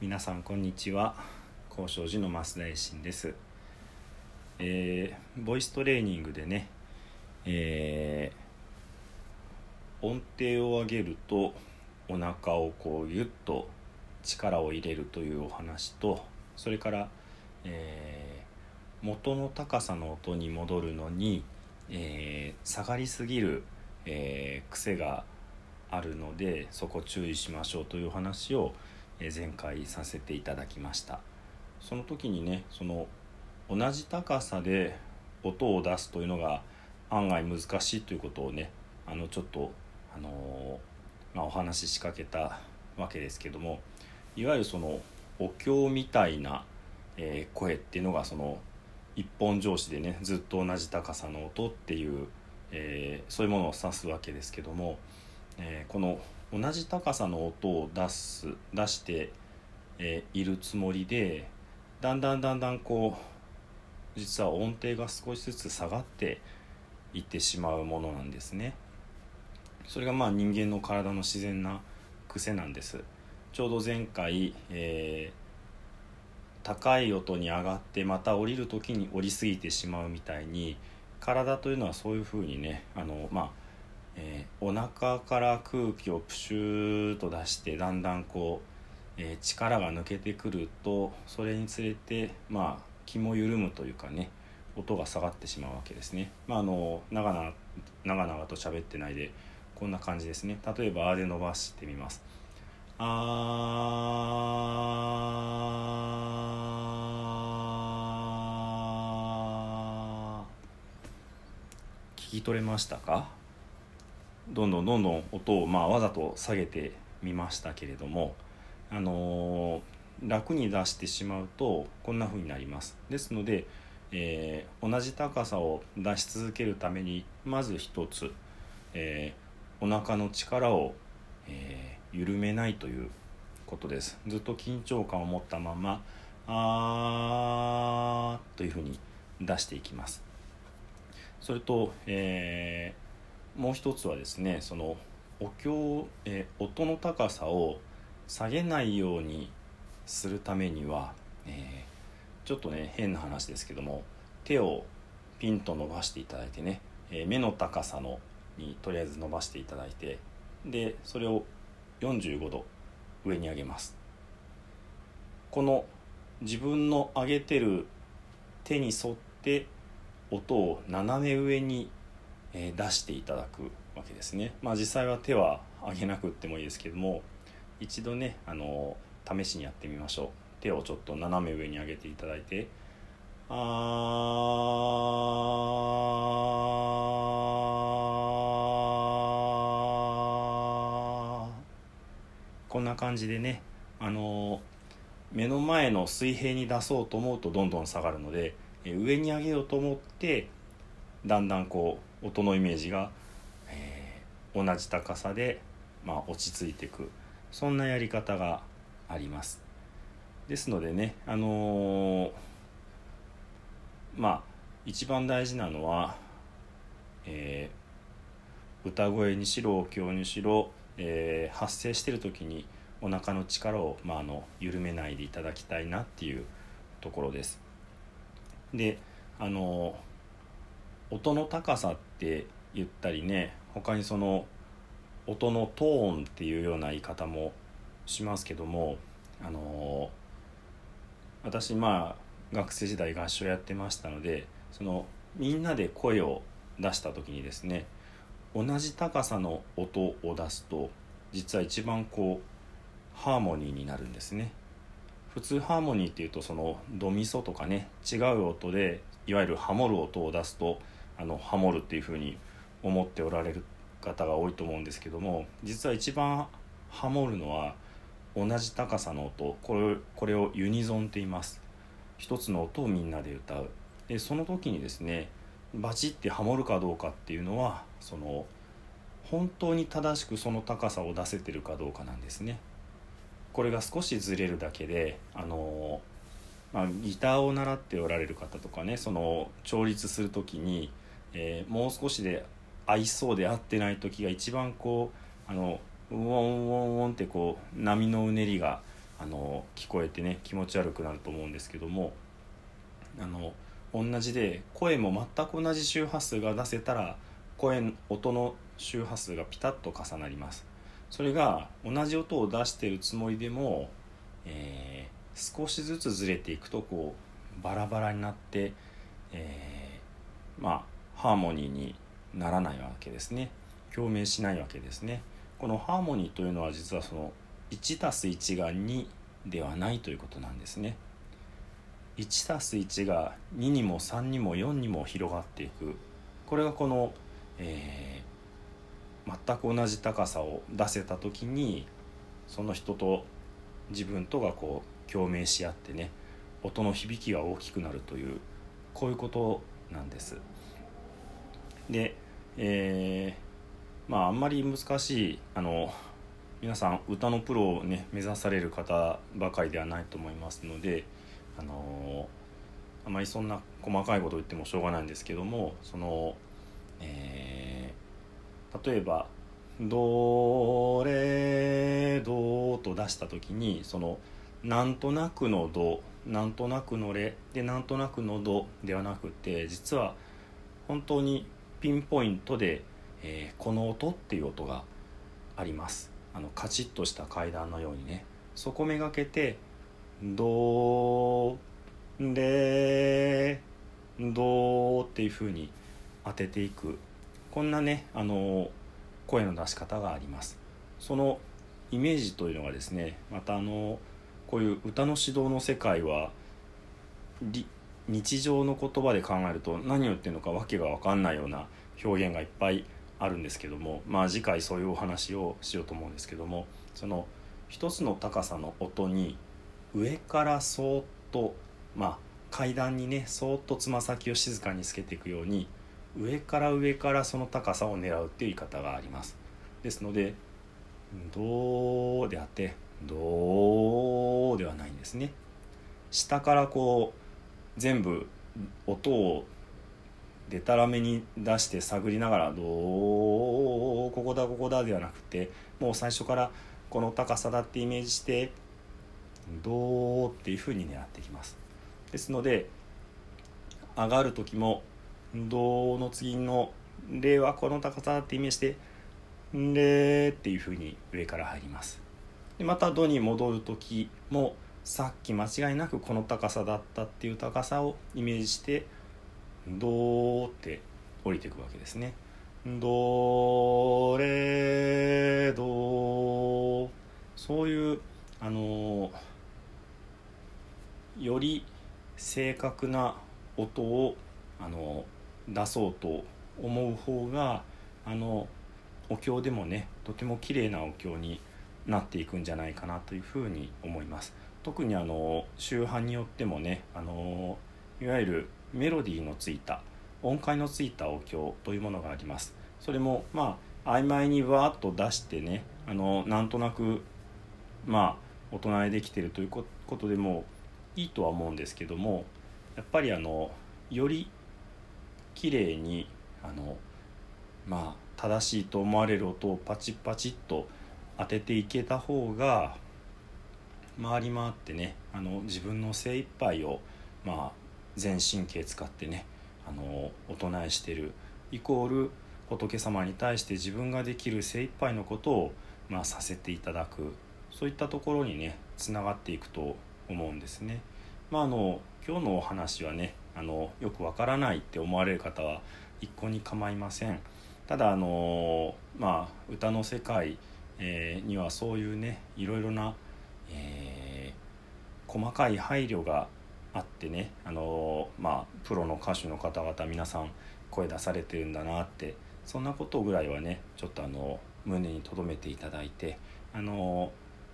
皆さんこんにちは。高尚寺の増田衛進です、えーボイストレーニングでね、えー音程を上げるとお腹をこうギュッと力を入れるというお話とそれから、えー元の高さの音に戻るのに、え下がりすぎる、え癖があるのでそこ注意しましょうという話を、前回させていただきました。その時にねその同じ高さで音を出すというのが案外難しいということをねあのちょっと、あのまあ、お話ししかけたわけですけどもいわゆるそのお経みたいな、えー声っていうのがその一本上司でねずっと同じ高さの音っていう、えーそういうものを指すわけですけども、えーこの同じ高さの音を出す出して、えいるつもりでだんだんだんだんこう実は音程が少しずつ下がっていってしまうものなんですね。それがまあ人間の体の自然な癖なんです。ちょうど前回、えー高い音に上がってまた降りる時に降りすぎてしまうみたいに体というのはそういうふうにねあの、まあえーお腹から空気をプシューと出してだんだんこう、えー力が抜けてくるとそれにつれてまあ気も緩むというかね音が下がってしまうわけですね。まあ、あの長々長々と喋ってないでこんな感じですね例えば「あ」で伸ばしてみます。あー聞き取れましたか？どんどんどんどん音を、まあ、わざと下げてみましたけれども、あのー楽に出してしまうとこんな風になります。ですので、えー同じ高さを出し続けるためにまず一つ、えーお腹の力を、えー緩めないということです。ずっと緊張感を持ったまま「あー」というふうに出していきます。それと、えーもう一つはですねそのお経、え音の高さを下げないようにするためには、えーちょっとね変な話ですけども手をピンと伸ばしていただいてね、えー目の高さのにとりあえず伸ばしていただいてでそれを45度上に上げます。この自分の上げてる手に沿って音を斜め上に、えー出していただくわけですね。まあ実際は手は上げなくってもいいですけども一度ねあの試しにやってみましょう。手をちょっと斜め上に上げていただいてあーこんな感じでねあの目の前の水平に出そうと思うとどんどん下がるのでえ上に上げようと思ってだんだんこう音のイメージが、えー同じ高さで、まあ、落ち着いていくそんなやり方がありますですのでねあのーまあ一番大事なのは、えー歌声にしろお経にしろ、えー発声してる時にお腹の力を、まあ、あの緩めないでいただきたいなっていうところです。であの音の高さって言ったりね他にその音のトーンっていうような言い方もしますけどもあの私まあ学生時代合唱やってましたのでそのみんなで声を出した時にですね同じ高さの音を出すと実は一番こうハーモニーになるんですね。普通ハーモニーっていうとそのドミソとかね違う音でいわゆるハモる音を出すとあのハモるっていう風に思っておられる方が多いと思うんですけども実は一番ハモるのは同じ高さの音これこれをユニゾンって言います。一つの音をみんなで歌う。でその時にですねバチってハモるかどうかっていうのはその本当に正しくその高さを出せてるかどうかなんですね。これが少しずれるだけであのまあ、ギターを習っておられる方とかねその調律する時に、えーもう少しで合いそうで合ってない時が一番こうあのウォンウォンウォンってこう波のうねりがあの聞こえてね気持ち悪くなると思うんですけどもあの同じで声も全く同じ周波数が出せたら声音の周波数がピタッと重なります。それが同じ音を出してるつもりでも、えー、少しずつずれていくとこうバラバラになって、えー、まあハーモニーにならないわけですね。共鳴しないわけですね。このハーモニーというのは実はその 1+1 が2ではないということなんですね。1+1 が2にも3にも4にも広がっていく。これがこの、えー、全く同じ高さを出せた時にその人と自分とがこう共鳴し合ってね音の響きが大きくなるというこういうことなんです。で、えー、まああんまり難しいあの皆さん歌のプロをね目指される方ばかりではないと思いますのであのあまりそんな細かいこと言ってもしょうがないんですけどもその、えー、例えば「ドレド」と出した時にそのなんとなくの「ド」なんとなくの「レ」でなんとなくの「ド」ではなくて実は本当にピンポイントで、えー、この音っていう音があります。あのカチッとした階段のようにね。そこめがけて「ドーレドー」っていう風に当てていく。こんなねあの声の出し方があります。そのイメージというのがですねまたあのこういう歌の指導の世界は日常の言葉で考えると何を言ってるのか訳が分かんないような表現がいっぱいあるんですけどもまあ次回そういうお話をしようと思うんですけどもその一つの高さの音に上からそーっとまあ階段にねそーっとつま先を静かにつけていくように上から上からその高さを狙うっていう言い方があります。ですので「どう」であって「どう」ではないんですね。下からこう全部音をでたらめに出して探りながら「どうここだここだ」ではなくてもう最初からこの高さだってイメージして「どう」っていうふうに狙っていきます。ですので上がる時も「どう」の次の「れ」はこの高さだってイメージして「れ」っていうふうに上から入ります。でまた「ど」に戻る時もさっき間違いなくこの高さだったっていう高さをイメージして「ドって降りていくわけですね。ドレドそういうあのより正確な音をあの出そうと思う方があのお経でもねとても綺麗なお経になっていくんじゃないかなというふうに思います。特にあの宗派によってもねあのいわゆるメロディーのついた音階のついたお経というものがあります。それもまあ曖昧にわーっと出してねあのなんとなくまあ大人でできてるということでもいいとは思うんですけどもやっぱりあのより綺麗にあのまあ正しいと思われる音をパチパチッと当てていけた方が回り回ってねあの自分の精一杯をまあ全神経使ってねあのお唱えしてるイコール仏様に対して自分ができる精一杯のことを、まあ、させていただくそういったところにねつながっていくと思うんですね。まあ、あの今日のお話はねあのよくわからないって思われる方は一向に構いません。ただあのまあ歌の世界、えー、にはそういうねいろいろな、えー、細かい配慮があってねあのまあプロの歌手の方々皆さん声出されてるんだなってそんなことぐらいはねちょっとあの胸に留めていただいてあの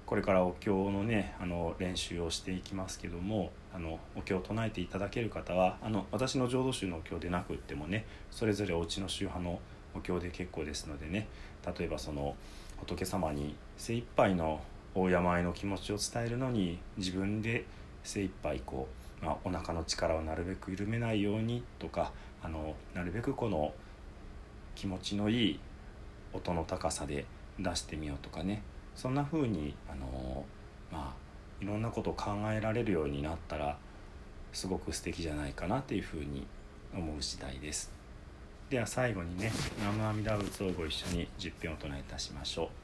これからお経のねあの練習をしていきますけどもあのお経を唱えていただける方はあの私の浄土宗のお経でなくってもねそれぞれお家の宗派のお経で結構ですのでね例えばその仏様に精一杯の大山への気持ちを伝えるのに自分で精一杯こうまあ、お腹の力をなるべく緩めないようにとかあのなるべくこの気持ちのいい音の高さで出してみようとかね。そんな風にあのまあいろんなことを考えられるようになったらすごく素敵じゃないかなというふうに思う次第です。では最後にね「南無阿弥陀仏」をご一緒に10遍お唱えいたしましょう。